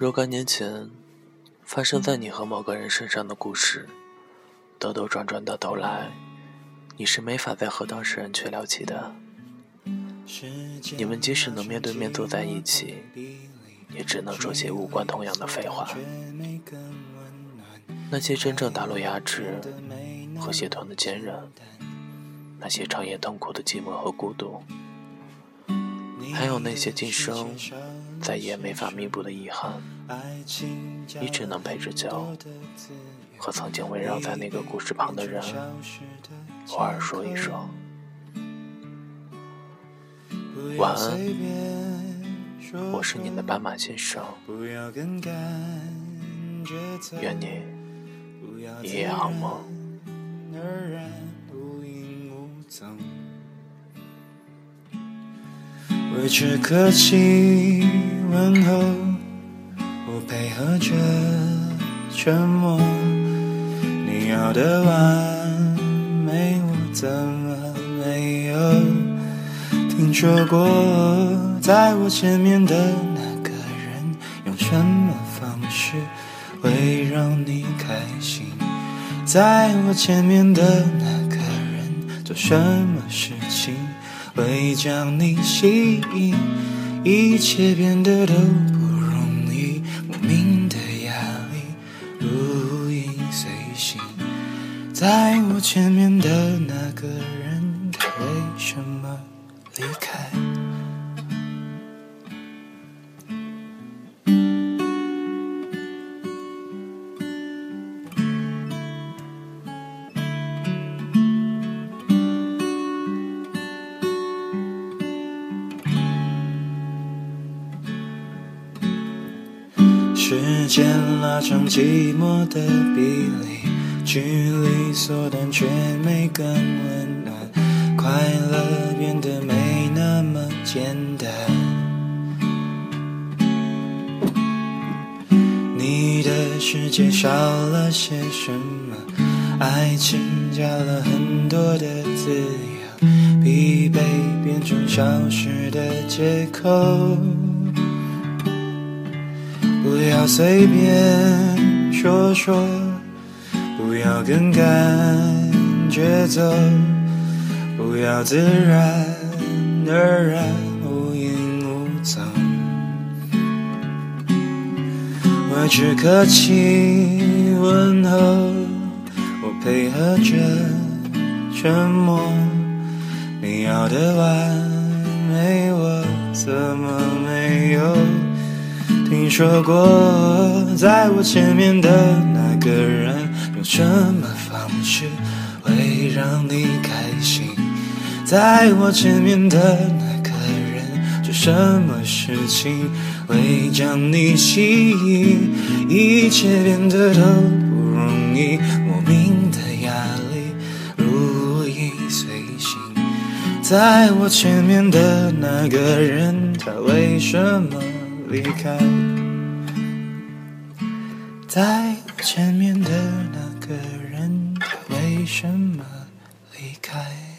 若干年前发生在你和某个人身上的故事，兜兜转转到头来，你是没法再和当事人去聊起的。你们即使能面对面坐在一起，也只能说些无关痛痒的废话。那些真正打落牙齿和血吞的坚韧，那些长夜痛苦的寂寞和孤独，还有那些今生再也没法弥补的遗憾，你只能陪着酒，和曾经围绕在那个故事旁的人，偶尔说一说晚安。我是你的斑马先生，愿你。一夜好梦。维持客气问候，我配合着沉默。你要的完美，我怎么没有听说过？在我前面的那个人，用什么方式会让你开心？在我前面的那个人做什么事情会将你吸引？一切变得都不容易，莫名的压力如影随形。在我前面的那个人，他为什么离开？时间拉长寂寞的比例，距离缩短却没更温暖，快乐变得没那么简单。你的世界少了些什么？爱情加了很多的字样，疲惫变成消失的借口。不要随便说说，不要跟感觉走，不要自然而然无影无踪。我只客气问候，我配合着沉默。你要的完美，我怎么没有？听说过，在我前面的那个人，用什么方式会让你开心？在我前面的那个人，做什么事情会将你吸引？一切变得都不容易，莫名的压力如影随形。在我前面的那个人，他为什么？离开，在前面的那个人，他为什么离开？